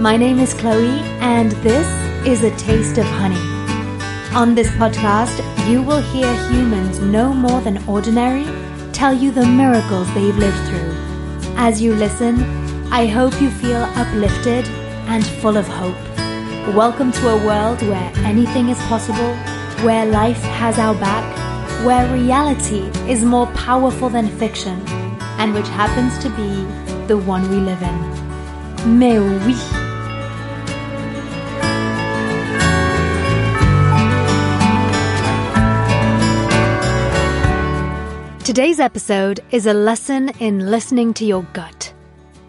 My name is Chloe, and this is A Taste of Honey. On this podcast, you will hear humans no more than ordinary tell you the miracles they've lived through. As you listen, I hope you feel uplifted and full of hope. Welcome to a world where anything is possible, where life has our back, where reality is more powerful than fiction, and which happens to be the one we live in. Mais oui! Today's episode is a lesson in listening to your gut.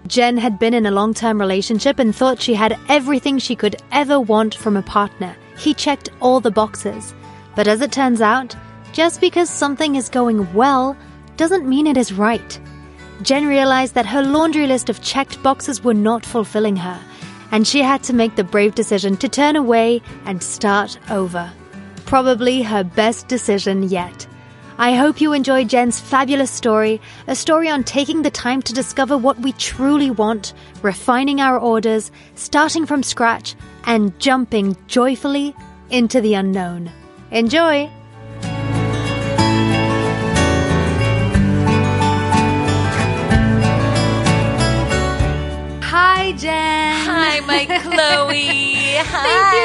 Jen had been in a long term relationship and thought she had everything she could ever want from a partner. He checked all the boxes. But as it turns out, just because something is going well doesn't mean it is right. Jen realized that her laundry list of checked boxes were not fulfilling her, and she had to make the brave decision to turn away and start over. Probably her best decision yet. I hope you enjoy Jen's fabulous story, a story on taking the time to discover what we truly want, refining our orders, starting from scratch, and jumping joyfully into the unknown. Enjoy! Hi, Jen. Hi, my Chloe. Hi. Thank you so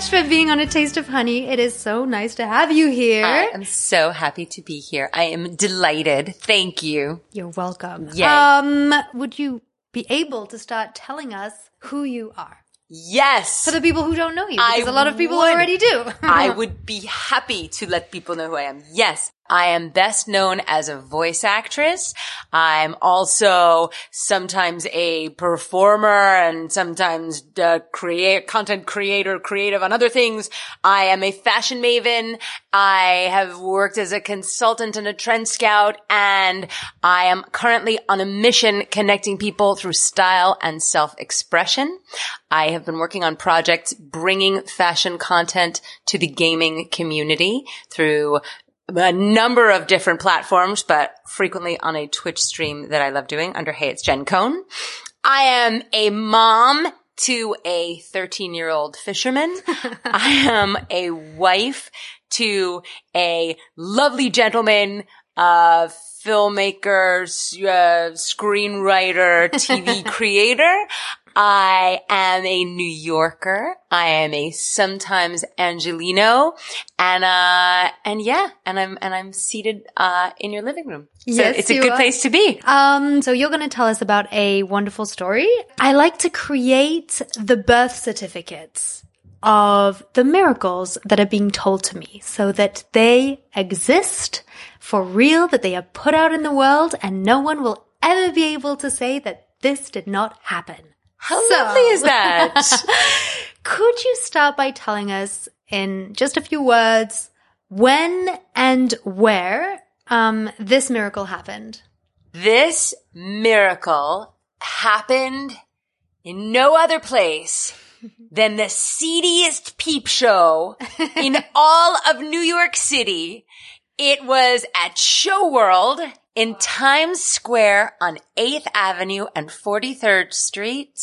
much for being on A Taste of Honey. It is so nice to have you here. I am so happy to be here. I am delighted. Thank you. You're welcome. Yay. Um, would you be able to start telling us who you are? Yes. For the people who don't know you, I because a lot of people would. already do. I would be happy to let people know who I am. Yes. I am best known as a voice actress. I'm also sometimes a performer and sometimes the create content creator, creative on other things. I am a fashion maven. I have worked as a consultant and a trend scout and I am currently on a mission connecting people through style and self-expression. I have been working on projects bringing fashion content to the gaming community through a number of different platforms, but frequently on a Twitch stream that I love doing under Hey, it's Jen Cohn. I am a mom to a 13 year old fisherman. I am a wife to a lovely gentleman, uh, filmmaker, uh, screenwriter, TV creator. I am a New Yorker. I am a sometimes Angeleno. And, uh, and yeah, and I'm, and I'm seated, uh, in your living room. So Yes, it's a good are. place to be. Um, so you're going to tell us about a wonderful story. I like to create the birth certificates of the miracles that are being told to me so that they exist for real, that they are put out in the world and no one will ever be able to say that this did not happen. How So- lovely is that? Could you start by telling us in just a few words when and where um, this miracle happened? this miracle happened in no other place than the seediest peep show in all of New York City. It was at Show World in Times Square on 8th Avenue and 43rd Street.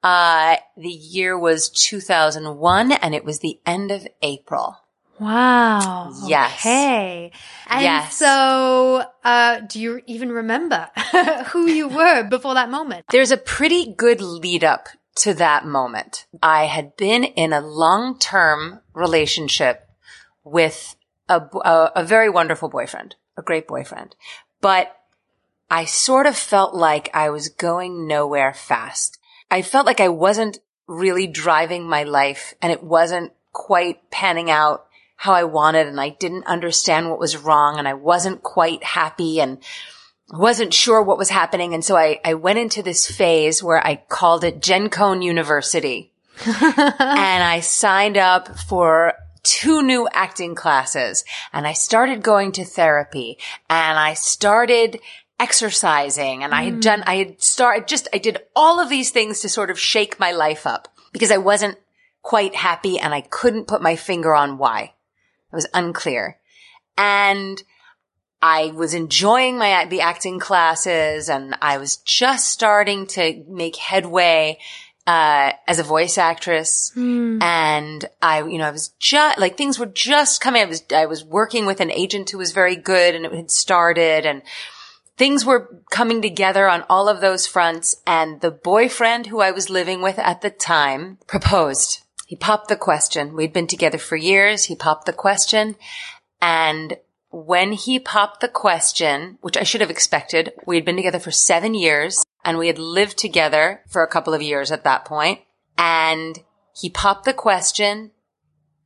Uh, the year was 2001 and it was the end of April. Wow. Yes. Okay. And Yes. so, uh, do you even remember who you were before that moment? There's a pretty good lead up to that moment. I had been in a long-term relationship with a, a, a very wonderful boyfriend, a great boyfriend, but I sort of felt like I was going nowhere fast. I felt like I wasn't really driving my life and it wasn't quite panning out how I wanted and I didn't understand what was wrong and I wasn't quite happy and wasn't sure what was happening. And so I, I went into this phase where I called it Jen Cohn University. and I signed up for two new acting classes and I started going to therapy and I started exercising and I had mm. done, I had started just, I did all of these things to sort of shake my life up because I wasn't quite happy and I couldn't put my finger on why. It was unclear. And I was enjoying my the acting classes and I was just starting to make headway uh, as a voice actress. And I, you know, I was just, like things were just coming. I was, I was working with an agent who was very good and it had started and things were coming together on all of those fronts. And the boyfriend who I was living with at the time proposed. He popped the question. We'd been together for years. He popped the question. And when he popped the question, which I should have expected, we had been together for seven years and we had lived together for a couple of years at that point. And he popped the question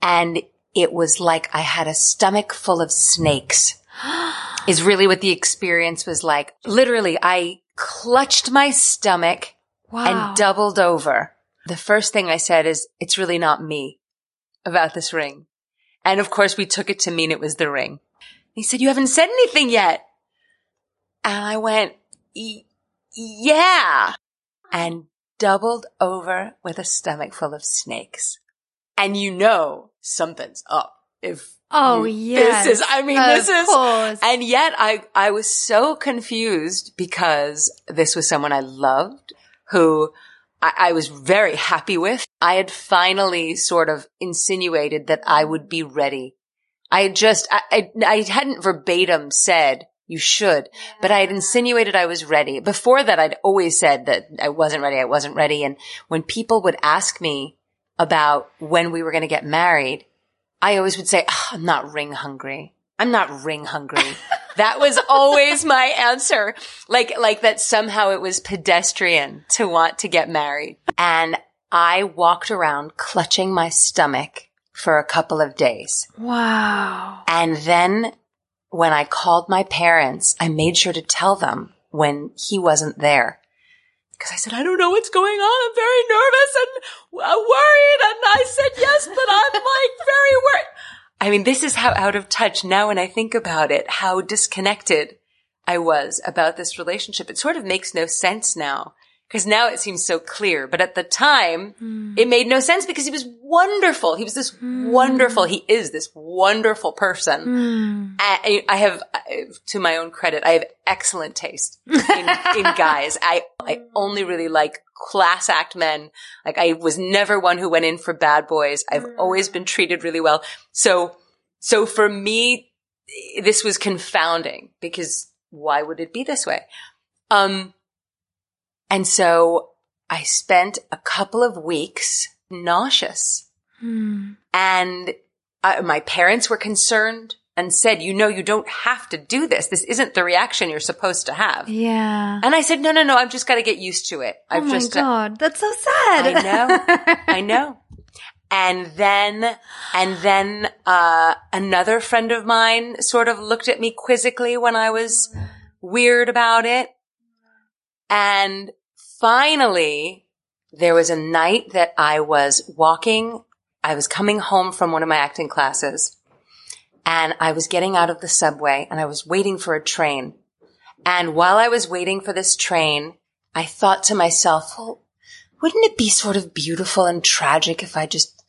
and it was like I had a stomach full of snakes is really what the experience was like. Literally, I clutched my stomach Wow. and doubled over. The first thing I said is, it's really not me about this ring. And of course we took it to mean it was the ring. He said, you haven't said anything yet. And I went, "Y- yeah, and doubled over with a stomach full of snakes. And you know, something's up. If oh, yes. this is, I mean, of this is, course. and yet I, I was so confused because this was someone I loved who I, I was very happy with. I had finally sort of insinuated that I would be ready. I had just, I, I, I hadn't verbatim said you should, but I had insinuated I was ready. Before that, I'd always said that I wasn't ready. I wasn't ready. And when people would ask me about when we were going to get married, I always would say, "Ah, I'm not ring hungry. I'm not ring hungry. that was always my answer. Like, like that somehow it was pedestrian to want to get married. And I walked around clutching my stomach for a couple of days. wow. And then when I called my parents, I made sure to tell them when he wasn't there. Cause I said, I don't know what's going on. I'm very nervous and uh, worried. And I said yes, but I'm like very worried. I mean, this is how out of touch now when I think about it, how disconnected I was about this relationship. It sort of makes no sense now. Cause now it seems so clear. But at the time, hmm. it made no sense because he was wonderful. He was this hmm. wonderful, he is this wonderful person. Hmm. I, I have, to my own credit, I have excellent taste in, in guys. I, I only really like class act men. Like I was never one who went in for bad boys. I've always been treated really well. So, so for me, this was confounding because why would it be this way? Um, and so I spent a couple of weeks nauseous and I, my parents were concerned and said, you know, you don't have to do this. This isn't the reaction you're supposed to have. Yeah. And I said, no, no, no, I've just got to get used to it. Oh I've my just, uh, god, that's so sad. I know. I know. And then, and then, uh, another friend of mine sort of looked at me quizzically when I was weird about it. And finally, there was a night that I was walking. I was coming home from one of my acting classes and I was getting out of the subway and I was waiting for a train. And while I was waiting for this train, I thought to myself, well, wouldn't it be sort of beautiful and tragic if I just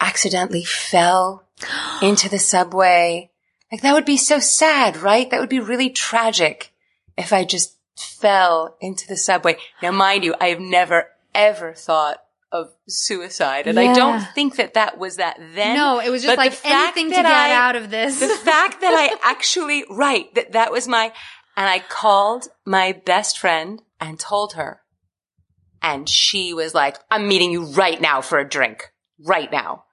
accidentally fell into the subway? Like that would be so sad, right? That would be really tragic if I just fell into the subway. Now, mind you, I have never ever thought of suicide. And I don't think that that was that then. no, it was just But like anything to get I- out of this. the fact that I actually, right, that that was my, and I called my best friend and told her. And she was like, I'm meeting you right now for a drink. Right now.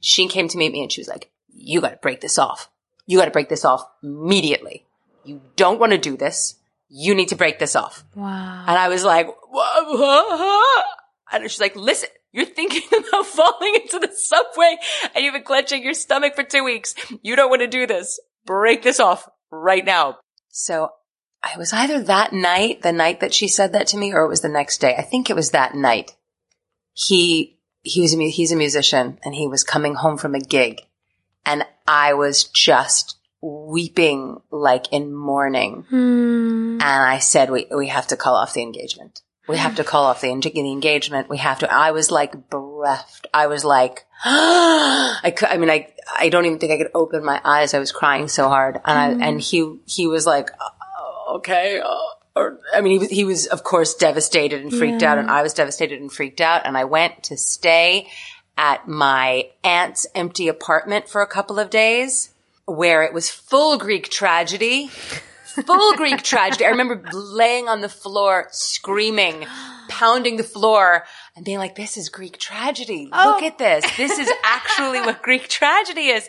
She came to meet me and she was like, you gotta break this off. You gotta break this off immediately. You don't want to do this. You need to break this off. wow. And I was like, "Wha- wha- and she's like, listen, you're thinking about falling into the subway and you've been clenching your stomach for two weeks. You don't want to do this. Break this off right now. So I was either that night, the night that she said that to me, or it was the next day. I think it was that night. He, he was a, he's a musician and he was coming home from a gig and I was just weeping like in mourning. Hmm. And I said, we, we have to call off the engagement. We have to call off the, eng- the engagement. We have to, I was like bereft. I was like, I could, I mean, I, I don't even think I could open my eyes. I was crying so hard. And I, and he, he was like, "Oh, okay. uh, or I mean, he was, he was of course devastated and freaked out, and I was devastated and freaked out, and I went to stay at my aunt's empty apartment for a couple of days, where it was full Greek tragedy. Full Greek tragedy. I remember laying on the floor, screaming, pounding the floor, and being like, "This is Greek tragedy. Look oh. at this. This is actually what Greek tragedy is."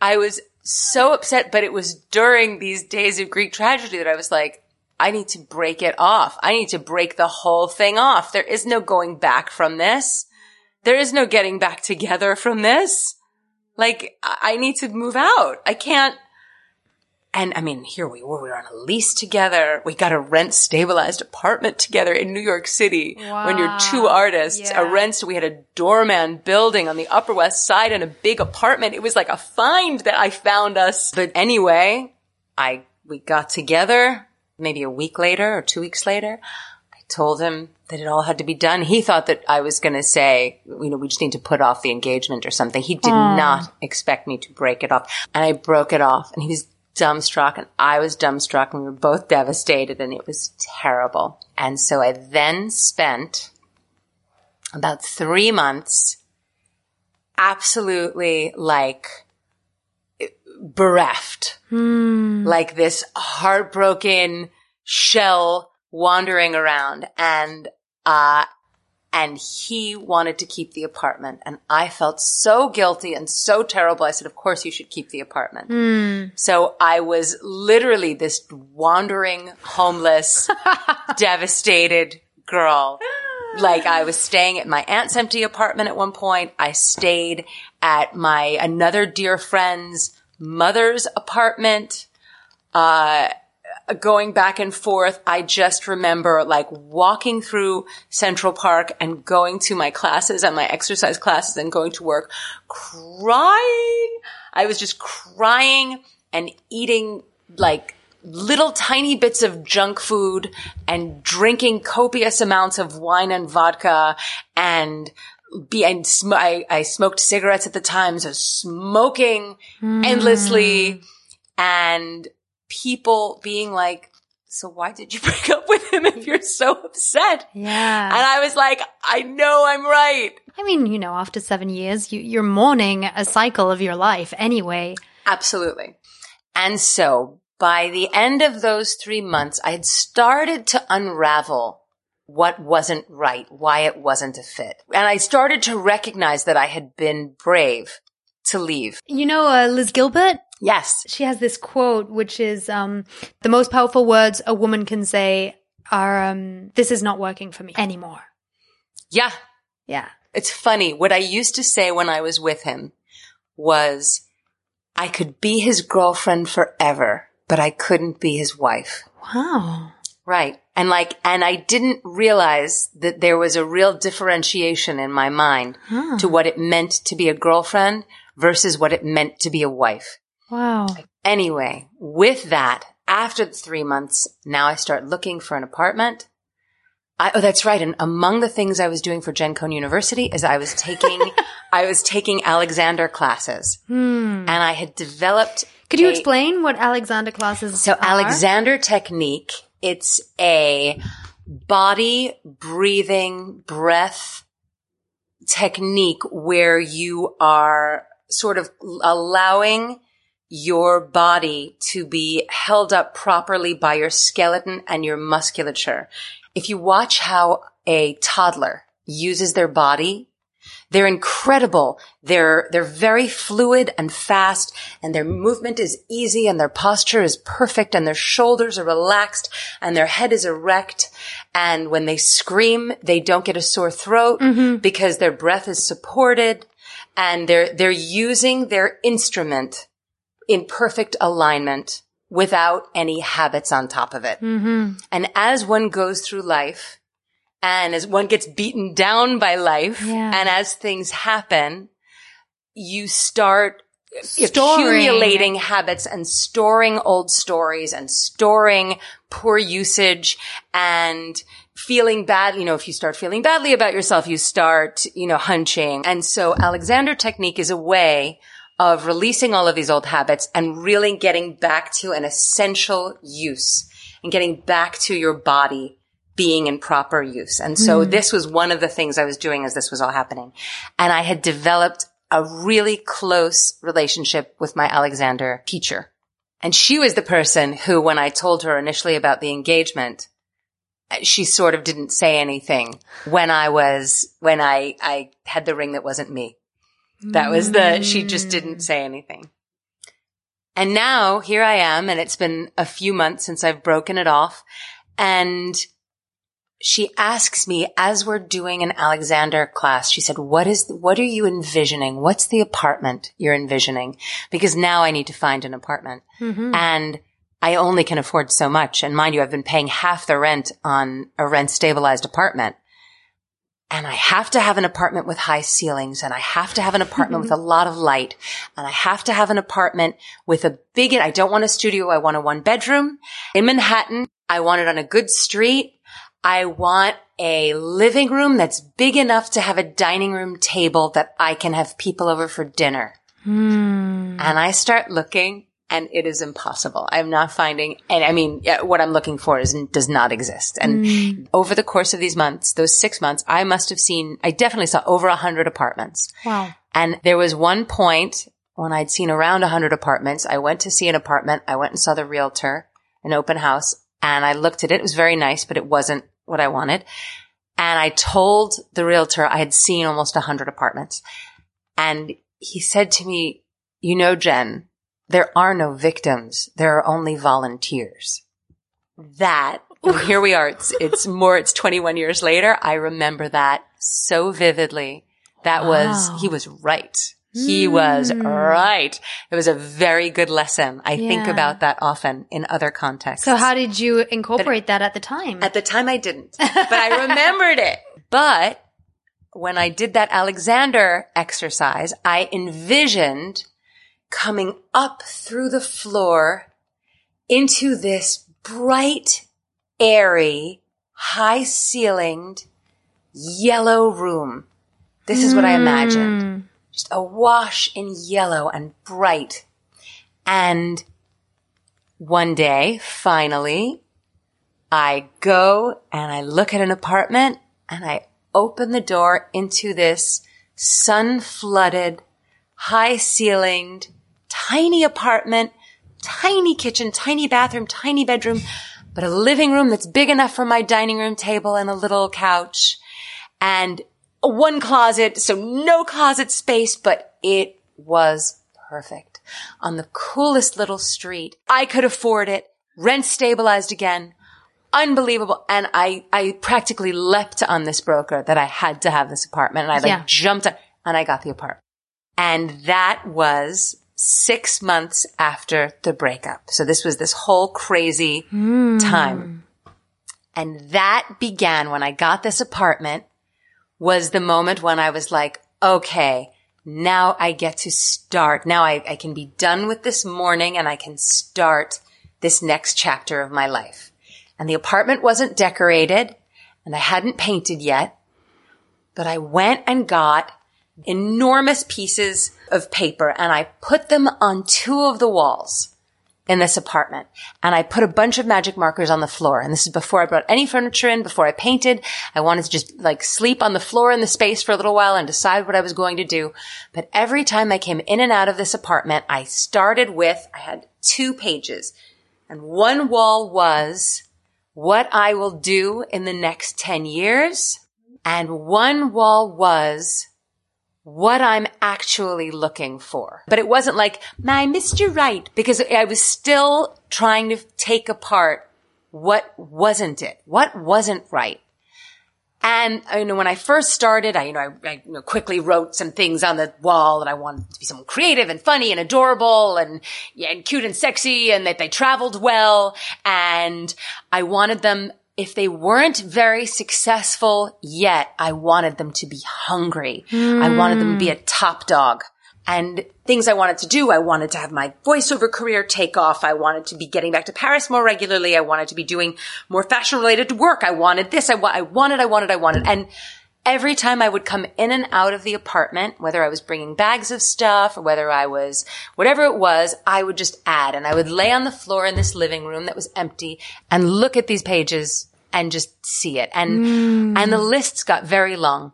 I was so upset, but it was during these days of Greek tragedy that I was like, I need to break it off. I need to break the whole thing off. There is no going back from this. There is no getting back together from this. Like, I need to move out. I can't. And I mean, here we were. We were on a lease together. We got a rent stabilized apartment together in New York City. When you're two artists, Yeah. a rent, we had a doorman building on the Upper West Side and a big apartment. It was like a find that I found us. But anyway, I, we got together maybe a week later or two weeks later. I told him that it all had to be done. He thought that I was going to say, you know, we just need to put off the engagement or something. He did hmm. not expect me to break it off. And I broke it off and he was dumbstruck and I was dumbstruck and we were both devastated and it was terrible. And so I then spent about three months absolutely like bereft hmm. like this heartbroken shell wandering around and uh and he wanted to keep the apartment. And i felt so guilty and so terrible. I said of course you should keep the apartment. So i was literally this wandering homeless devastated girl. Like I was staying at my aunt's empty apartment at one point. I stayed at my another dear friend's mother's apartment. Uh, going back and forth. I just remember like walking through Central Park and going to my classes and my exercise classes and going to work crying. I was just crying and eating like little tiny bits of junk food and drinking copious amounts of wine and vodka and be and sm- I, I smoked cigarettes at the time, so smoking hmm. endlessly and people being like, so why did you break up with him if you're so upset? Yeah. And I was like, I know I'm right. I mean, you know, after seven years, you, you're mourning a cycle of your life anyway. Absolutely. And so by the end of those three months, I had started to unravel what wasn't right, why it wasn't a fit. And I started to recognize that I had been brave to leave. You know, uh, Liz Gilbert, Yes. she has this quote, which is, um, the most powerful words a woman can say are, um, this is not working for me anymore. Yeah. Yeah. It's funny. What I used to say when I was with him was I could be his girlfriend forever, but I couldn't be his wife. Wow. Right. And like, and I didn't realize that there was a real differentiation in my mind to what it meant to be a girlfriend versus what it meant to be a wife. Wow. Anyway, with that, after the three months, now I start looking for an apartment. I, oh, that's right. And among the things I was doing for Jen Cohn University is I was taking, I was taking Alexander classes hmm. and I had developed. Could you a- explain what Alexander classes so are? Alexander technique, it's a body breathing breath technique where you are sort of allowing your body to be held up properly by your skeleton and your musculature. If you watch how a toddler uses their body, they're incredible. They're, they're very fluid and fast and their movement is easy and their posture is perfect and their shoulders are relaxed and their head is erect. And when they scream, they don't get a sore throat mm-hmm. because their breath is supported and they're, they're using their instrument in perfect alignment without any habits on top of it. Mm-hmm. And as one goes through life, and as one gets beaten down by life, Yeah. and as things happen, you start Storing. accumulating habits and storing old stories and storing poor usage and feeling bad. You know, if you start feeling badly about yourself, you start, you know, hunching. And so Alexander technique is a way of releasing all of these old habits and really getting back to an essential use. and getting back to your body being in proper use. And so mm. this was one of the things I was doing as this was all happening. And I had developed a really close relationship with my Alexander teacher. And she was the person who, when I told her initially about the engagement, uh, she sort of didn't say anything when I was, when I, I had the ring that wasn't me. That was the, she just mm. didn't say anything. And now here I am and it's been a few months since I've broken it off and she asks me as we're doing an Alexander class, she said, what is, what are you envisioning? What's the apartment you're envisioning? Because now I need to find an apartment mm-hmm. and I only can afford so much. And mind you, I've been paying half the rent on a rent stabilized apartment. And I have to have an apartment with high ceilings and I have to have an apartment with mm-hmm. a lot of light and I have to have an apartment with a big, I don't want a studio. I want a one bedroom in Manhattan. I want it on a good street. I want a living room that's big enough to have a dining room table that I can have people over for dinner. Hmm. And I start looking and it is impossible. I'm not finding, and I mean, yeah, what I'm looking for is, does not exist. And mm. over the course of these months, those six months, I must have seen, I definitely saw over a hundred apartments. Wow. And there was one point when I'd seen around a hundred apartments. I went to see an apartment. I went and saw the realtor, an open house, and I looked at it. It was very nice, but it wasn't what I wanted. And I told the realtor I had seen almost a hundred apartments. And he said to me, you know, Jen, there are no victims. There are only volunteers. That, here we are. It's, it's more, it's 21 years later. I remember that so vividly. That was, he was right. He was hmm. right. It was a very good lesson. I think about that often in other contexts. So how did you incorporate that at the time? At the time I didn't, but I remembered it. But when I did that Alexander exercise, I envisioned coming up through the floor into this bright, airy, high ceilinged yellow room. This is what I imagined. Mm. Just awash in yellow and bright. And one day, finally, I go and I look at an apartment and I open the door into this sun flooded, high ceilinged, tiny apartment, tiny kitchen, tiny bathroom, tiny bedroom, but a living room that's big enough for my dining room table and a little couch and one closet. So no closet space, but it was perfect on the coolest little street. I could afford it. Rent stabilized again. Unbelievable. And I, I practically leapt on this broker that I had to have this apartment and I like Yeah. jumped on, and I got the apartment. And that was six months after the breakup. So this was this whole crazy hmm. time. And that began when I got this apartment was the moment when I was like, okay, now I get to start. Now I, I can be done with this mourning and I can start this next chapter of my life. And the apartment wasn't decorated and I hadn't painted yet, but I went and got enormous pieces of paper and I put them on two of the walls in this apartment. And I put a bunch of magic markers on the floor. And this is before I brought any furniture in, before I painted. I wanted to just like sleep on the floor in the space for a little while and decide what I was going to do. But every time I came in and out of this apartment, I started with, I had two pages and one wall was what I will do in the next 10 years. And one wall was what I'm actually looking for. But it wasn't like, missed you right, because I was still trying to take apart what wasn't it? What wasn't right? And you know, when I first started, I you know, I, I you know, quickly wrote some things on the wall, and I wanted to be someone creative and funny and adorable and yeah, and cute and sexy, and that they traveled well. And I wanted them, if they weren't very successful yet, I wanted them to be hungry. I wanted them to be a hmm. top dog. And things I wanted to do, I wanted to have my voiceover career take off. I wanted to be getting back to Paris more regularly. I wanted to be doing more fashion related work. I wanted this. I, wa- I wanted, I wanted, I wanted. And every time I would come in and out of the apartment, whether I was bringing bags of stuff or whether I was, whatever it was, I would just add and I would lay on the floor in this living room that was empty and look at these pages and just see it. And, hmm. and the lists got very long.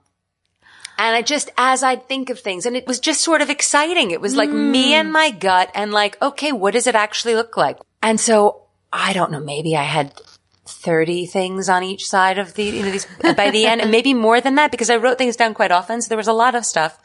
And I just, as I'd think of things, and it was just sort of exciting. It was like me hmm. and my gut and like, okay, what does it actually look like? And so I don't know, maybe I had 30 things on each side of the, you know, these, by the end, and maybe more than that because I wrote things down quite often. So there was a lot of stuff.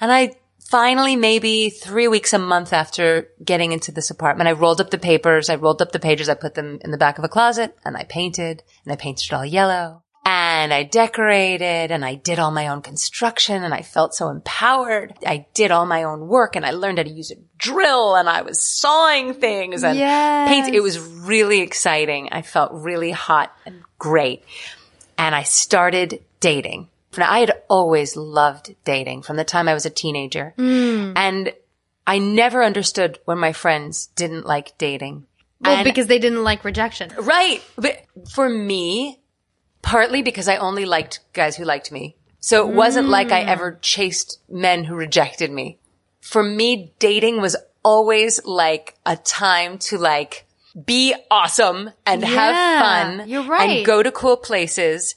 And I finally, maybe three weeks, a month after getting into this apartment, I rolled up the papers. I rolled up the pages. I put them in the back of a closet and I painted and I painted it all yellow and I decorated and I did all my own construction and I felt so empowered. I did all my own work and I learned how to use a drill and I was sawing things and Yes. paint. It was really exciting. I felt really hot and great. And I started dating. Now, I had always loved dating from the time I was a teenager. Hmm. And I never understood when my friends didn't like dating. Well, And- because they didn't like rejection. Right. But for me, partly because I only liked guys who liked me. So it wasn't like I mm. ever chased men who rejected me. For me, dating was always like a time to like be awesome and Yeah, have fun. you're right. And go to cool places.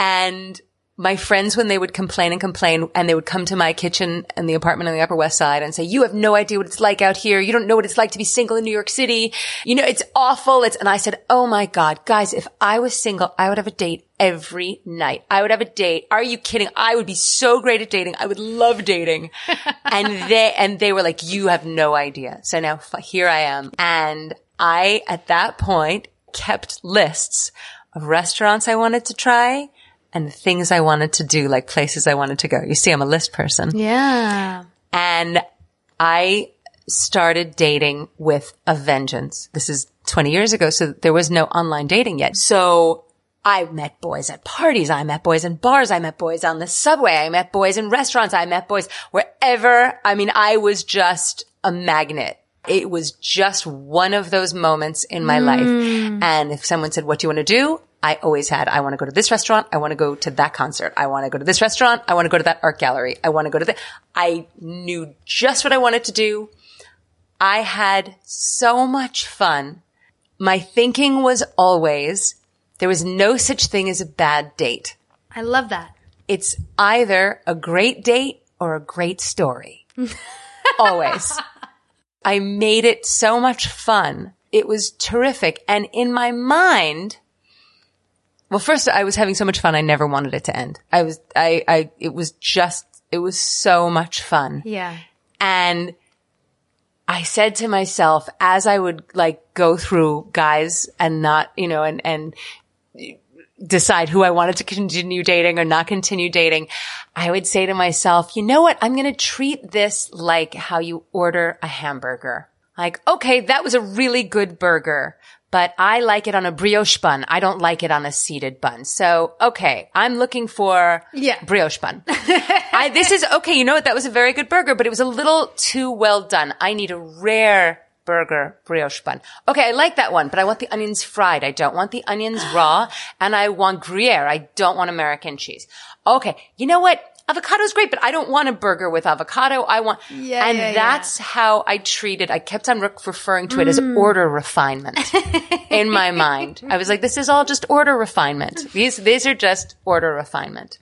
And my friends, when they would complain and complain and they would come to my kitchen in the apartment on the Upper West Side and say, you have no idea what it's like out here. You don't know what it's like to be single in New York City. You know, it's awful. It's, and I said, Oh my God, guys, if I was single, I would have a date every night. I would have a date. Are you kidding? I would be so great at dating. I would love dating. and they, and they were like, you have no idea. So now f- here I am. And I, at that point, kept lists of restaurants I wanted to try and things I wanted to do, like places I wanted to go. You see, I'm a list person. Yeah. And I started dating with a vengeance. This is 20 years ago. So there was no online dating yet. So I met boys at parties. I met boys in bars. I met boys on the subway. I met boys in restaurants. I met boys wherever. I mean, I was just a magnet. It was just one of those moments in my life. Mm. And if someone said, what do you want to do? I always had, I want to go to this restaurant. I want to go to that concert. I want to go to this restaurant. I want to go to that art gallery. I want to go to the, I knew just what I wanted to do. I had so much fun. My thinking was always, there was no such thing as a bad date. I love that. It's either a great date or a great story. always. I made it so much fun. It was terrific. And in my mind, well, first I was having so much fun. I never wanted it to end. I was, I, I, it was just, it was so much fun. Yeah. And I said to myself, as I would like go through guys and not, you know, and, and decide who I wanted to continue dating or not continue dating, I would say to myself, you know what? I'm going to treat this like how you order a hamburger. Like, okay, that was a really good burger, but I like it on a brioche bun. I don't like it on a seeded bun. So, okay, I'm looking for Yeah. brioche bun. I, this is okay. You know what? That was a very good burger, but it was a little too well done. I need a rare burger brioche bun. Okay, I like that one, but I want the onions fried. I don't want the onions raw, and I want Gruyere. I don't want American cheese. Okay, you know what? Avocado is great, but I don't want a burger with avocado. I want, Yeah, and yeah, yeah. that's how I treated. I kept on re- referring to it as mm. order refinement in my mind. I was like, this is all just order refinement. These, these are just order refinement.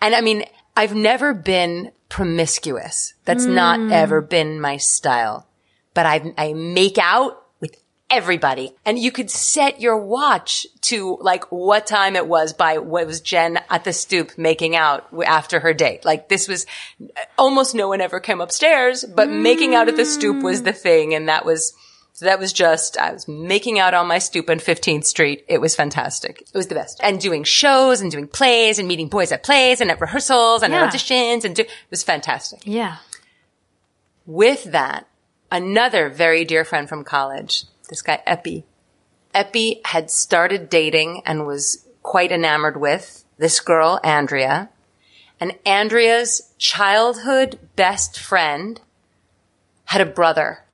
And I mean, I've never been promiscuous. That's not mm. ever been my style. But I, I make out everybody. And you could set your watch to like what time it was by what was Jen at the stoop making out after her date. Like this was uh, almost no one ever came upstairs, but making out at the stoop was the thing. And that was, so that was just, I was making out on my stoop on 15th Street. It was fantastic. It was the best. And doing shows and doing plays and meeting boys at plays and at rehearsals and Yeah. at auditions and do, it was fantastic. Yeah. With that, another very dear friend from college, this guy Epi. Epi had started dating and was quite enamored with this girl, Andrea. And Andrea's childhood best friend had a brother.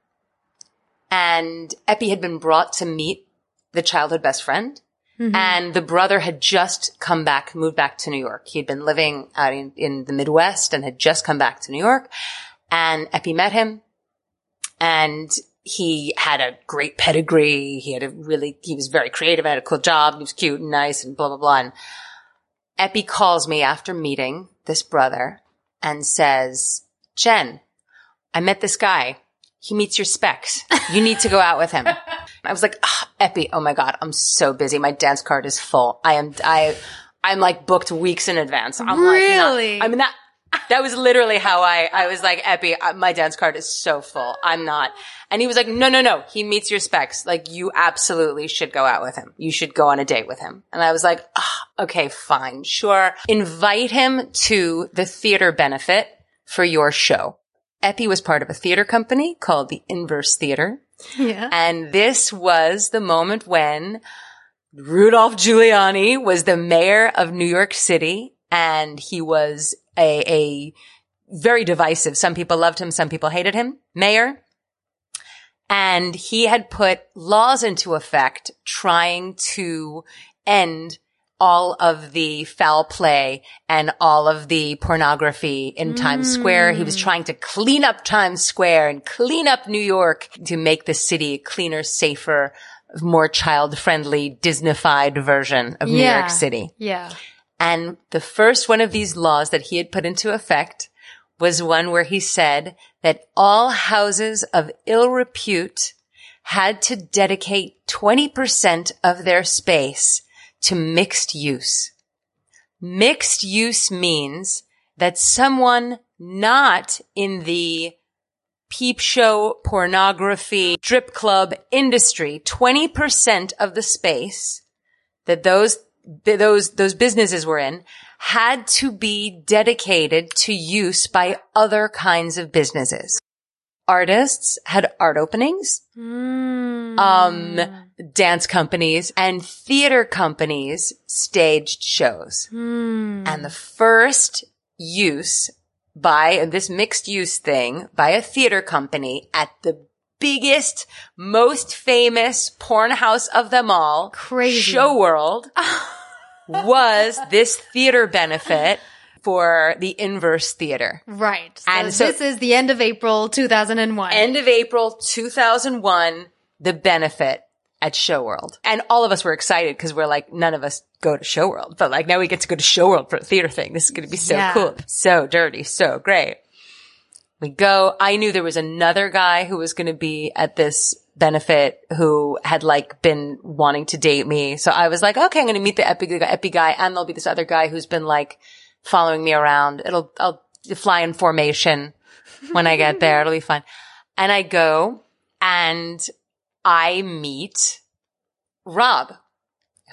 And Epi had been brought to meet the childhood best friend. Mm-hmm. And the brother had just come back, moved back to New York. He had been living out in, in the Midwest and had just come back to New York. And Epi met him and he had a great pedigree. He had a really, he was very creative, had a cool job. He was cute and nice and blah, blah, blah. And Epi calls me after meeting this brother and says, Jen, I met this guy. He meets your specs. You need to go out with him. I was like, "Ah, Epi, oh my God, I'm so busy. My dance card is full. I am, I, I'm like booked weeks in advance. I'm Really? like, not- I mean, that, was literally how I, I was like, Epi, uh, my dance card is so full. I'm not. And he was like, no, no, no. He meets your specs. Like you absolutely should go out with him. You should go on a date with him. And I was like, ah, okay, fine, sure. Invite him to the theater benefit for your show. Epi was part of a theater company called the Inverse Theater. Yeah. And this was the moment when Rudolph Giuliani was the mayor of New York City and he was a, a very divisive. Some people loved him. Some people hated him. Mayor. And he had put laws into effect trying to end all of the foul play and all of the pornography in Times Square. He was mm. trying to clean up Times Square and clean up New York to make the city a cleaner, safer, more child friendly, Disneyfied version of New York City. Yeah. And the first one of these laws that he had put into effect was one where he said that all houses of ill repute had to dedicate 20% of their space to mixed use. Mixed use means that someone not in the peep show, pornography, strip club industry, 20% of the space that those th- those those businesses were in had to be dedicated to use by other kinds of businesses. Artists had art openings, um, dance companies and theater companies staged shows. And the first use by this mixed use thing by a theater company at the biggest, most famous porn house of them all, Crazy. Show World, was this theater benefit for the Inverse Theater. Right. So And so- this is the end of April 2001. End of April 2001, the benefit at Show World. And all of us were excited because we're like, none of us go to Show World, but like now we get to go to Show World for a theater thing. This is going to be so Yeah. cool. So dirty. So great. We go. I knew there was another guy who was going to be at this benefit who had like been wanting to date me. So I was like, okay, I'm going to meet the epi, epi guy and there'll be this other guy who's been like following me around. It'll, I'll fly in formation when I get there. It'll be fun. And I go and I meet Rob,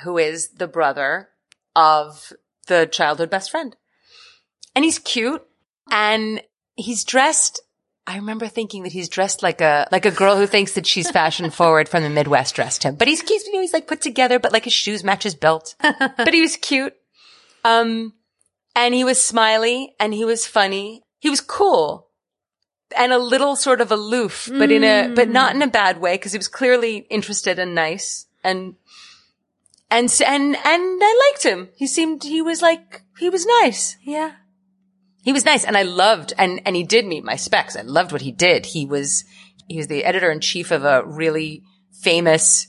who is the brother of the childhood best friend. And he's cute and he's dressed. I remember thinking that he's dressed like a, like a girl who thinks that she's fashion forward from the Midwest dressed him, but he's cute. You know, he's like put together, but like his shoes match his belt, but he was cute. Um, and he was smiley and he was funny. He was cool and a little sort of aloof, but in a, but not in a bad way because he was clearly interested and nice and, and, and, and I liked him. He seemed, he was like, he was nice. yeah. He was nice and I loved, and, and he did meet my specs. I loved what he did. He was, he was the editor in chief of a really famous,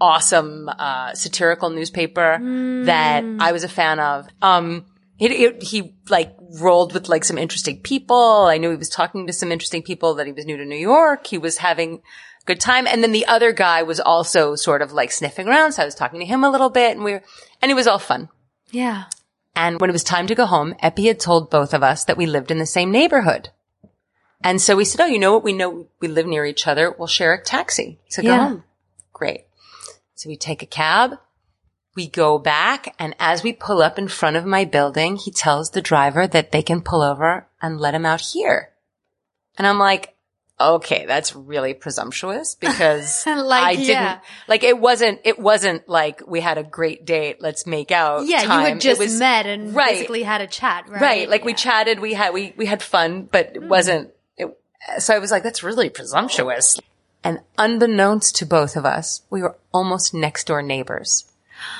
awesome, uh, satirical newspaper that I was a fan of. Um, he, he, he like rolled with like some interesting people. I knew he was talking to some interesting people that he was new to New York. He was having a good time. And then the other guy was also sort of like sniffing around. So I was talking to him a little bit and we were, and it was all fun. Yeah. And when it was time to go home, Epi had told both of us that we lived in the same neighborhood. And so we said, Oh, you know what? We know we live near each other. We'll share a taxi to go Yeah. home. Great. So we take a cab. We go back. And as we pull up in front of my building, he tells the driver that they can pull over and let him out here. And I'm like, okay, that's really presumptuous because Like, I didn't, yeah. like it wasn't, it wasn't like we had a great date. Let's make out. Yeah, you had just was- met and right. basically had a chat, right? Right. Like we chatted, we had, we, we had fun, but it hmm. wasn't, it, so I was like, that's really presumptuous. And unbeknownst to both of us, we were almost next door neighbors.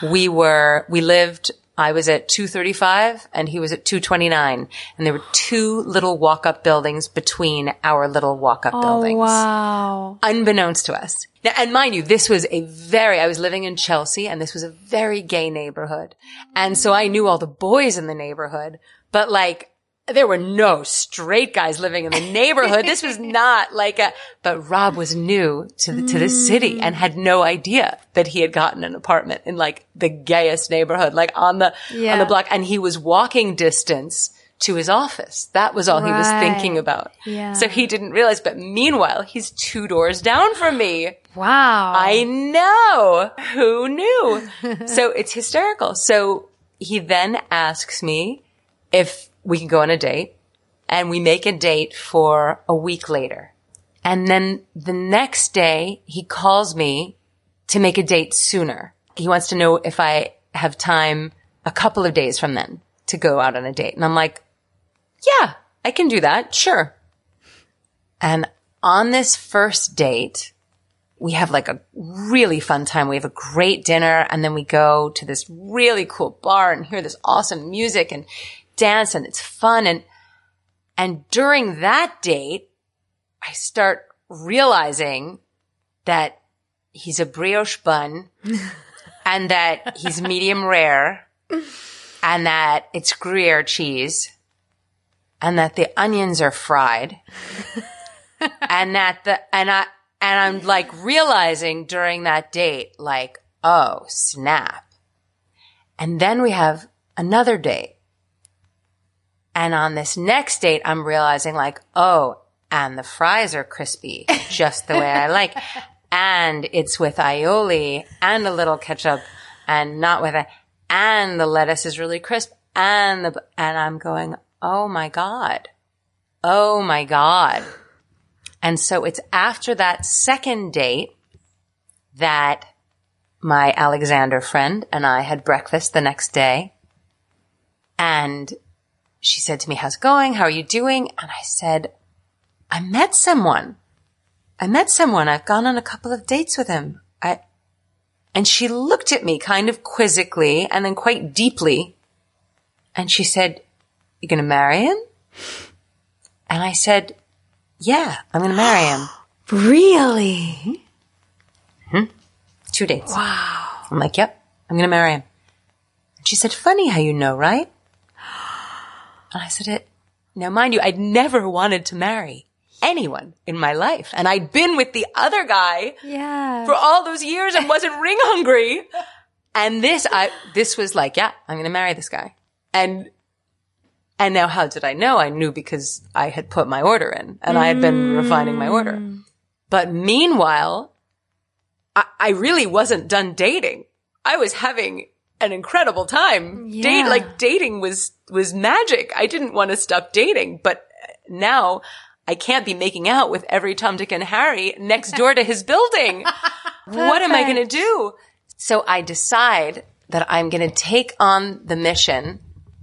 We were, we lived, I was at 235 and he was at 229 and there were two little walk-up buildings between our little walk-up oh, buildings. wow. Unbeknownst to us. Now, and mind you, this was a very, I was living in Chelsea and this was a very gay neighborhood. And so I knew all the boys in the neighborhood, but like, there were no straight guys living in the neighborhood. this was not like a, but Rob was new to the, to the city and had no idea that he had gotten an apartment in like the gayest neighborhood, like on the, on the block. And he was walking distance to his office. That was all he was thinking about. Yeah. So he didn't realize, but meanwhile, he's two doors down from me. Wow. I know. Who knew? so it's hysterical. So he then asks me if we can go on a date and we make a date for a week later. And then the next day he calls me to make a date sooner. He wants to know if I have time a couple of days from then to go out on a date. And I'm like, yeah, I can do that. Sure. And on this first date, we have like a really fun time. We have a great dinner and then we go to this really cool bar and hear this awesome music and dance and it's fun. And, and during that date, I start realizing that he's a brioche bun and that he's medium rare and that it's Gruyere cheese and that the onions are fried and that the, and I, and I'm like realizing during that date, like, oh, snap. And then we have another date. And on this next date, I'm realizing like, oh, and the fries are crispy, just the way I like. And it's with aioli and a little ketchup and not with it. and the lettuce is really crisp and the, and I'm going, oh my God. Oh my God. And so it's after that second date that my Alexander friend and I had breakfast the next day. And she said to me, how's it going? How are you doing? And I said, I met someone. I met someone. I've gone on a couple of dates with him. I, and she looked at me kind of quizzically and then quite deeply. And she said, "You're going to marry him? And I said, yeah, I'm going to marry him. Really? Hmm? Two dates. Wow. I'm like, yep, I'm going to marry him. And she said, funny how you know, right? And I said, it, now mind you, I'd never wanted to marry anyone in my life. And I'd been with the other guy Yeah. for all those years and wasn't ring hungry. And this, I, this was like, yeah, I'm going to marry this guy. And, and now how did I know? I knew because I had put my order in and I had been mm. refining my order. But meanwhile, I, I really wasn't done dating. I was having an incredible time. Date, like dating was, was magic. I didn't want to stop dating, but now I can't be making out with every Tom, Dick and Harry next door to his building. what am I going to do? So I decide that I'm going to take on the mission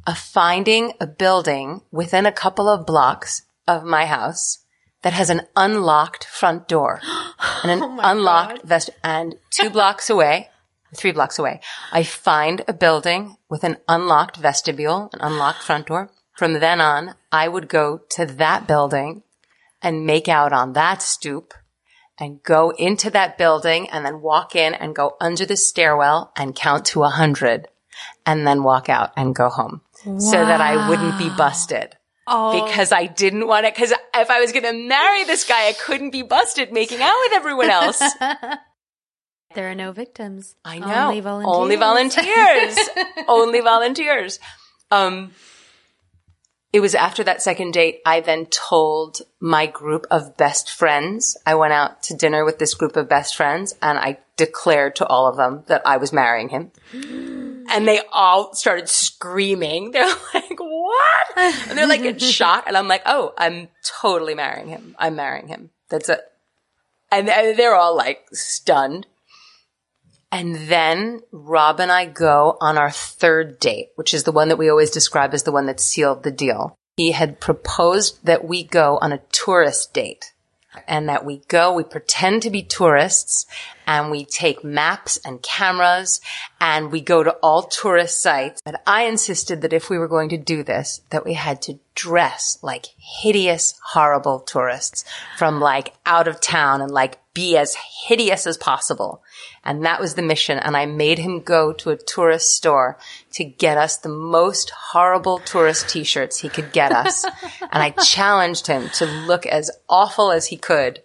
of finding a building within a couple of blocks of my house that has an unlocked front door and an unlocked vest and two blocks away, three blocks away, I find a building with an unlocked vestibule, an unlocked front door. From then on, I would go to that building and make out on that stoop and go into that building and then walk in and go under the stairwell and count to a hundred and then walk out and go home so that I wouldn't be busted. Oh. Because I didn't want it. Cause if I was going to marry this guy, I couldn't be busted making out with everyone else. There are no victims. I know. Only volunteers. Only volunteers. Only volunteers. Um, it was after that second date, I then told my group of best friends. I went out to dinner with this group of best friends and I declared to all of them that I was marrying him. And they all started screaming. They're like, what? And they're like in shock. And I'm like, oh, I'm totally marrying him. I'm marrying him. That's it. And and they're all like stunned. And then Rob and I go on our third date, which is the one that we always describe as the one that sealed the deal. He had proposed that we go on a tourist date. and that we go, we pretend to be tourists and we take maps and cameras and we go to all tourist sites. But I insisted that if we were going to do this, that we had to dress like hideous, horrible tourists from like out of town and like be as hideous as possible. And that was the mission. And I made him go to a tourist store to get us the most horrible tourist t-shirts he could get us. and I challenged him to look as awful as he could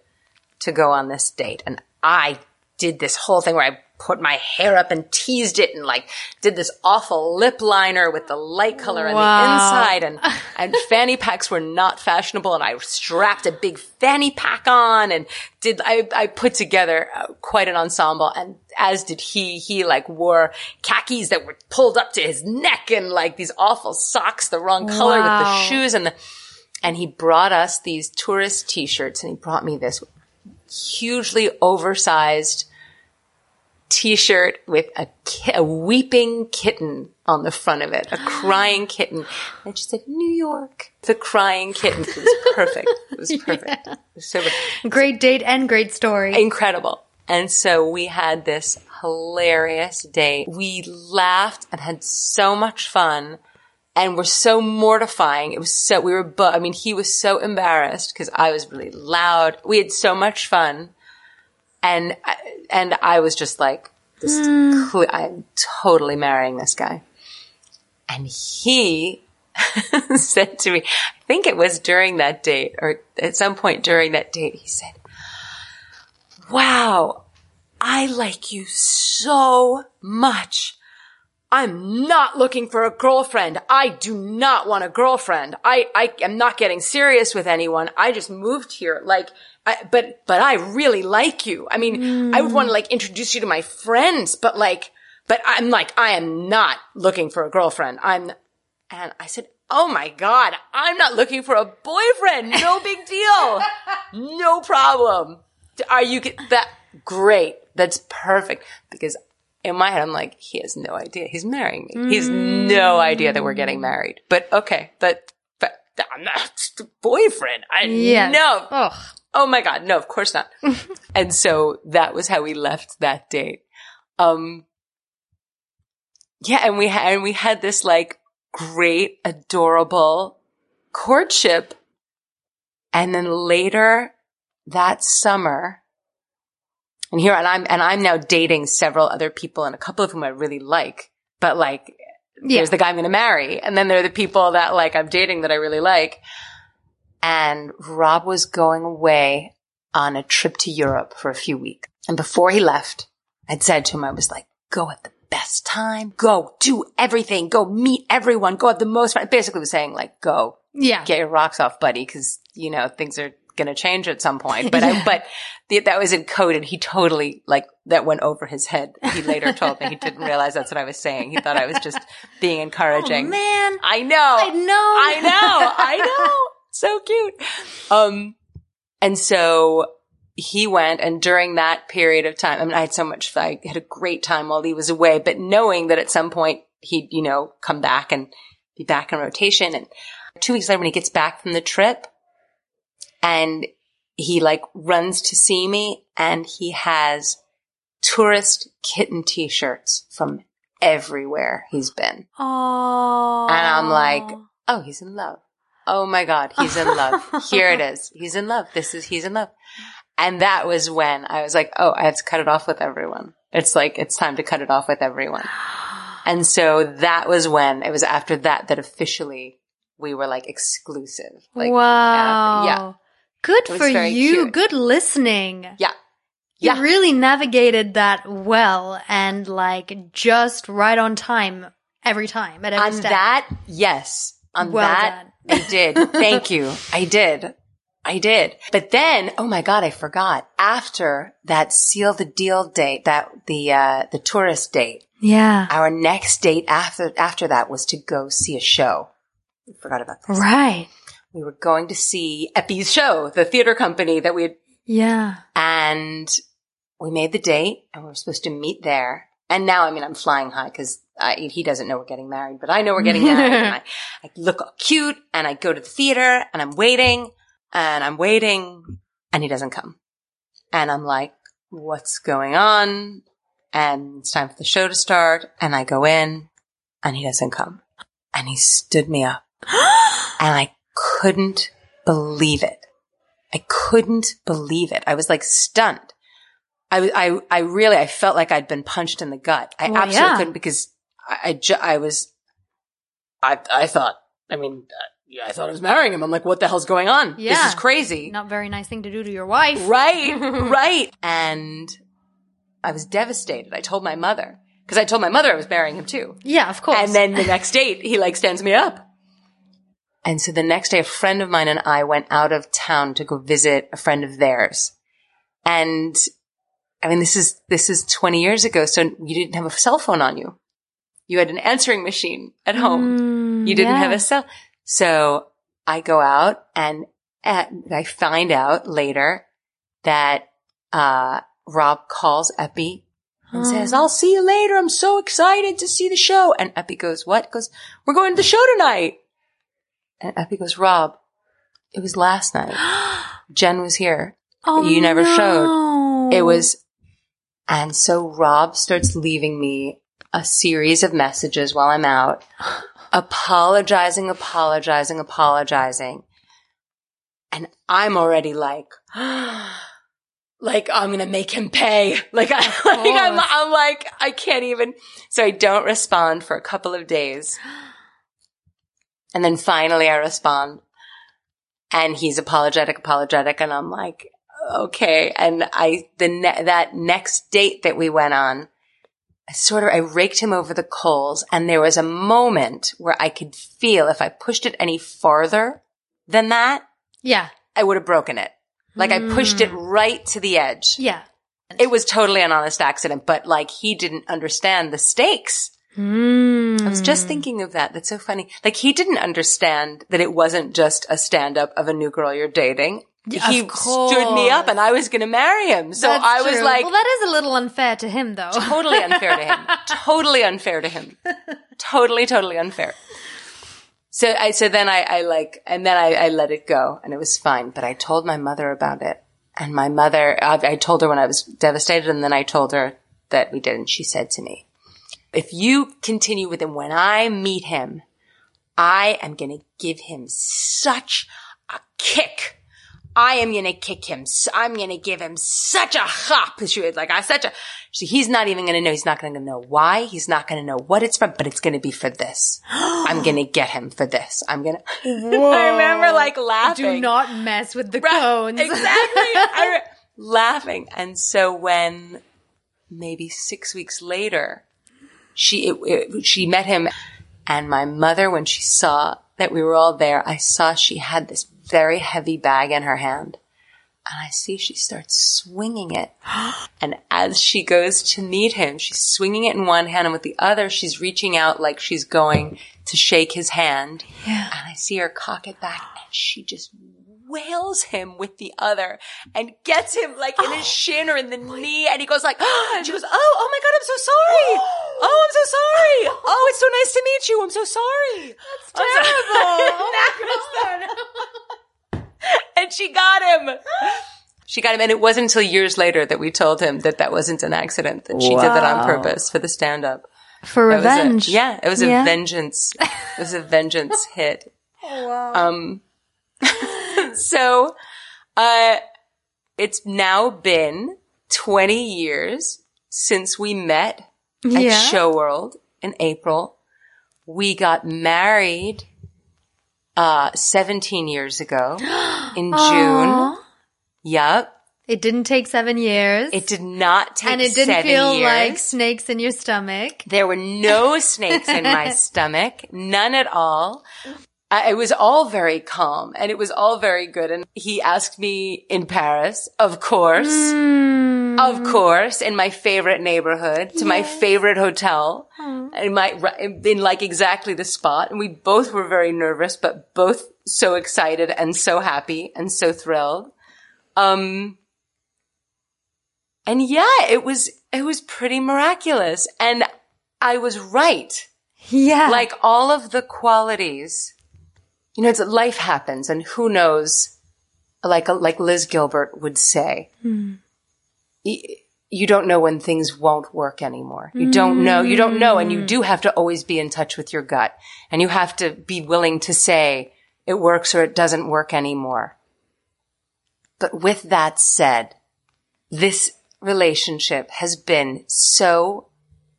to go on this date. And I did this whole thing where I put my hair up and teased it and like did this awful lip liner with the light color on the inside and, and fanny packs were not fashionable and I strapped a big fanny pack on and did, I, I put together uh, quite an ensemble and as did he, he like wore khakis that were pulled up to his neck and like these awful socks, the wrong color wow. with the shoes and the, and he brought us these tourist t-shirts and he brought me this hugely oversized t-shirt with a, ki- a weeping kitten on the front of it, a crying kitten. And she said, New York. The crying kitten. It was perfect. It was perfect. yeah. It was so Great date and great story. Incredible. And so we had this hilarious date. We laughed and had so much fun and were so mortifying. It was so, we were, but I mean, he was so embarrassed because I was really loud. We had so much fun. And, and I was just like, this mm. cl- I'm totally marrying this guy. And he said to me, I think it was during that date or at some point during that date, he said, wow, I like you so much. I'm not looking for a girlfriend. I do not want a girlfriend. I, I am not getting serious with anyone. I just moved here. Like, I, but, but I really like you. I mean, mm. I would want to like introduce you to my friends, but like, but I'm like, I am not looking for a girlfriend. I'm, and I said, Oh my God, I'm not looking for a boyfriend. No big deal. no problem. Are you that great? That's perfect because in my head, I'm like, he has no idea. He's marrying me. Mm. He has no idea that we're getting married. But okay, but, but I'm not boyfriend. I yeah. know. Ugh. Oh my God. No, of course not. and so that was how we left that date. Um, yeah. And we had, and we had this like great, adorable courtship. And then later that summer, and here, and I'm, and I'm now dating several other people and a couple of whom I really like, but like, yeah. there's the guy I'm going to marry. And then there are the people that like I'm dating that I really like and Rob was going away on a trip to Europe for a few weeks. And before he left, I'd said to him, I was like, go at the best time, go do everything, go meet everyone, go at the most fun. Basically was saying like, go. Yeah. Get your rocks off, buddy, cause you know, things are going to change at some point. But yeah. I, but the, that was encoded. He totally like that went over his head. He later told me he didn't realize that's what I was saying. He thought I was just being oh, encouraging. Oh, man, I know, I know, I know, I know so cute. Um, and so he went and during that period of time, I mean, I had so much. I had a great time while he was away, but knowing that at some point he'd, you know, come back and be back in rotation. And two weeks later, when he gets back from the trip and he like runs to see me and he has tourist kitten t-shirts from everywhere he's been. Aww. And I'm like, oh, he's in love. Oh my God, he's in love. Here it is. He's in love. This is, he's in love. And that was when I was like, oh, I have to cut it off with everyone. It's like, it's time to cut it off with everyone. And so that was when it was after that that officially we were like exclusive. Like, wow. Uh, yeah. Good for you. Cute. Good listening. Yeah. You yeah. really navigated that well and like just right on time every time at every on step. that, yes. On well that, done. I did. Thank you. I did. I did. But then, oh my God, I forgot. After that seal the deal date, that the, uh, the tourist date. Yeah. Our next date after, after that was to go see a show. We forgot about this. Right. We were going to see Epi's show, the theater company that we had. Yeah. And we made the date and we were supposed to meet there. And now, I mean, I'm flying high because he doesn't know we're getting married, but I know we're getting married. and I, I look cute and I go to the theater and I'm waiting and I'm waiting and he doesn't come. And I'm like, what's going on? And it's time for the show to start. And I go in and he doesn't come. And he stood me up and I couldn't believe it. I couldn't believe it. I was like stunned. I, I, I really, I felt like I'd been punched in the gut. I Well, absolutely yeah. couldn't because I, I, ju- I was, I, I thought, I mean, uh, yeah, I thought I was marrying him. I'm like, what the hell's going on? This is crazy. Not very nice thing to do to your wife. Right, right. And I was devastated. I told my mother because I told my mother I was marrying him too. Yeah, of course. And then the next date, he like stands me up. And so the next day, a friend of mine and I went out of town to go visit a friend of theirs. And I mean, this is, this is 20 years ago. So you didn't have a cell phone on you. You had an answering machine at home. Mm, You didn't yeah. have a cell. So I go out and at, I find out later that, uh, Rob calls Epi and says, I'll see you later. I'm so excited to see the show. And Epi goes, what? Goes, we're going to the show tonight. And Epi goes, Rob, it was last night. Jen was here. Oh, you never no. showed. It was, and so Rob starts leaving me a series of messages while I'm out, apologizing, apologizing, apologizing. And I'm already like, like I'm going to make him pay. Like I, like I'm, I'm like, I can't even. So I don't respond for a couple of days. And then finally I respond and he's apologetic, apologetic. And I'm like, okay. And I, the, ne- that next date that we went on, I sort of, I raked him over the coals and there was a moment where I could feel if I pushed it any farther than that, Yeah. I would have broken it. Like I pushed it right to the edge. Yeah. It was totally an honest accident, but like he didn't understand the stakes. Mm. I was just thinking of that. That's so funny. Like he didn't understand that it wasn't just a stand up of a new girl you're dating. Yeah, he stood me up and I was going to marry him. So That's I was true. like well, that is a little unfair to him, though. totally unfair to him. totally unfair to him. Totally, totally unfair. So I, so then I, I like, and then I, I let it go and it was fine. But I told my mother about it and my mother, I, I told her when I was devastated and then I told her that we didn't. she said to me, if you continue with him, when I meet him, I am going to give him such a kick. I am going to kick him. I'm going to give him such a hop. She was like, I such a, she, he's not even going to know. He's not going to know why. He's not going to know what it's from, but it's going to be for this. I'm going to get him for this. I'm going to, I remember like laughing. Do not mess with the Right, Cohns. Exactly. I re- laughing. And so when maybe six weeks later, she, it, it- she met him and my mother, when she saw that we were all there, I saw she had this very heavy bag in her hand. And I see she starts swinging it. And as she goes to meet him, she's swinging it in one hand and with the other, she's reaching out like she's going to shake his hand. Yeah. And I see her cock it back and she just wails him with the other and gets him like in his shin or in the knee. And he goes like, and she goes, Oh, oh my God, I'm so sorry. Oh, I'm so sorry. Oh, it's so nice to meet you. I'm so sorry. That's terrible. Oh and she got him. She got him. And it wasn't until years later that we told him that that wasn't an accident, that she did that on purpose for the stand up. For revenge. yeah, it was Yeah. a vengeance. It was a vengeance hit. Um, so, uh, it's now been 20 years since we met at Yeah. Show World in April. We got married, uh, 17 years ago in June. Yep. It didn't take seven years. It did not take and it didn't feel years. like snakes in your stomach. There were no snakes in my stomach, none at all. I, it was all very calm and it was all very good. And he asked me in Paris, of course, Mm. Of course, in my favorite neighborhood, to my favorite hotel, in my in like exactly the spot. And we both were very nervous, but both so excited and so happy and so thrilled. Um, and yeah, it was it was pretty miraculous, and I was right Yeah. like all of the qualities, you know, it's life happens and who knows like, like Liz Gilbert would say, y- you don't know when things won't work anymore. You don't know, you don't know. And you mm. do have to always be in touch with your gut and you have to be willing to say it works or it doesn't work anymore. But with that said, this relationship has been so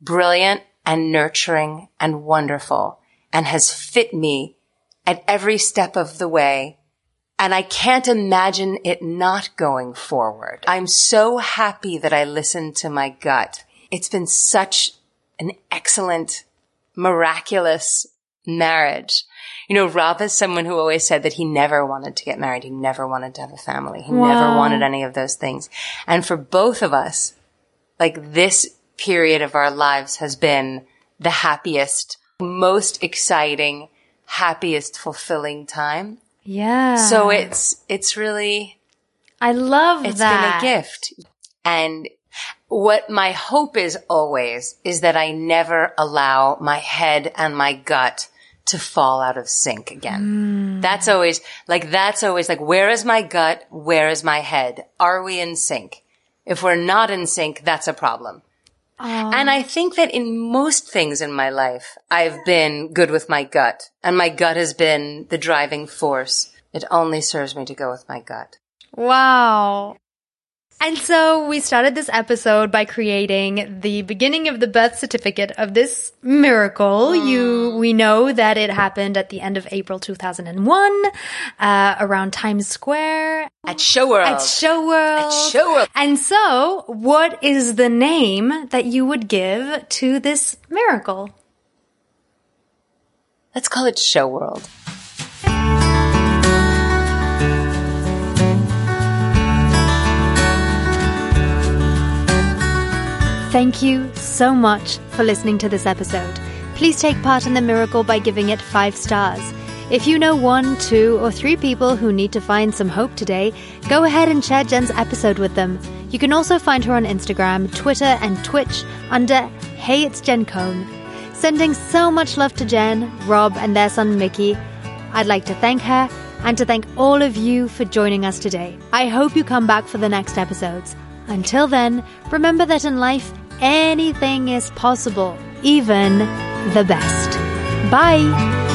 brilliant and nurturing and wonderful and has fit me at every step of the way. And I can't imagine it not going forward. I'm so happy that I listened to my gut. It's been such an excellent, miraculous marriage. You know, Rob is someone who always said that he never wanted to get married. He never wanted to have a family. He never wanted any of those things. And for both of us, like this period of our lives has been the happiest, most exciting, happiest, fulfilling time. Yeah. So it's, it's really, I love it's that. been a gift. And what my hope is always is that I never allow my head and my gut to fall out of sync again. Mm. That's always like, that's always like, where is my gut? Where is my head? Are we in sync? If we're not in sync, that's a problem. And I think that in most things in my life, I've been good with my gut and my gut has been the driving force. It only serves me to go with my gut. Wow. And so we started this episode by creating the beginning of the birth certificate of this miracle. You, we know that it happened at the end of April 2001, uh, around Times Square At Show World. at Show World. At Show World. And so, what is the name that you would give to this miracle? Let's call it Show Thank you so much for listening to this episode. Please take part in the miracle by giving it five stars. If you know one, two, or three people who need to find some hope today, go ahead and share Jen's episode with them. You can also find her on Instagram, Twitter, and Twitch under Hey It's Jen Cohn. Sending so much love to Jen, Rob, and their son Mickey. I'd like to thank her and to thank all of you for joining us today. I hope you come back for the next episodes. Until then, remember that in life, anything is possible, even the best. Bye!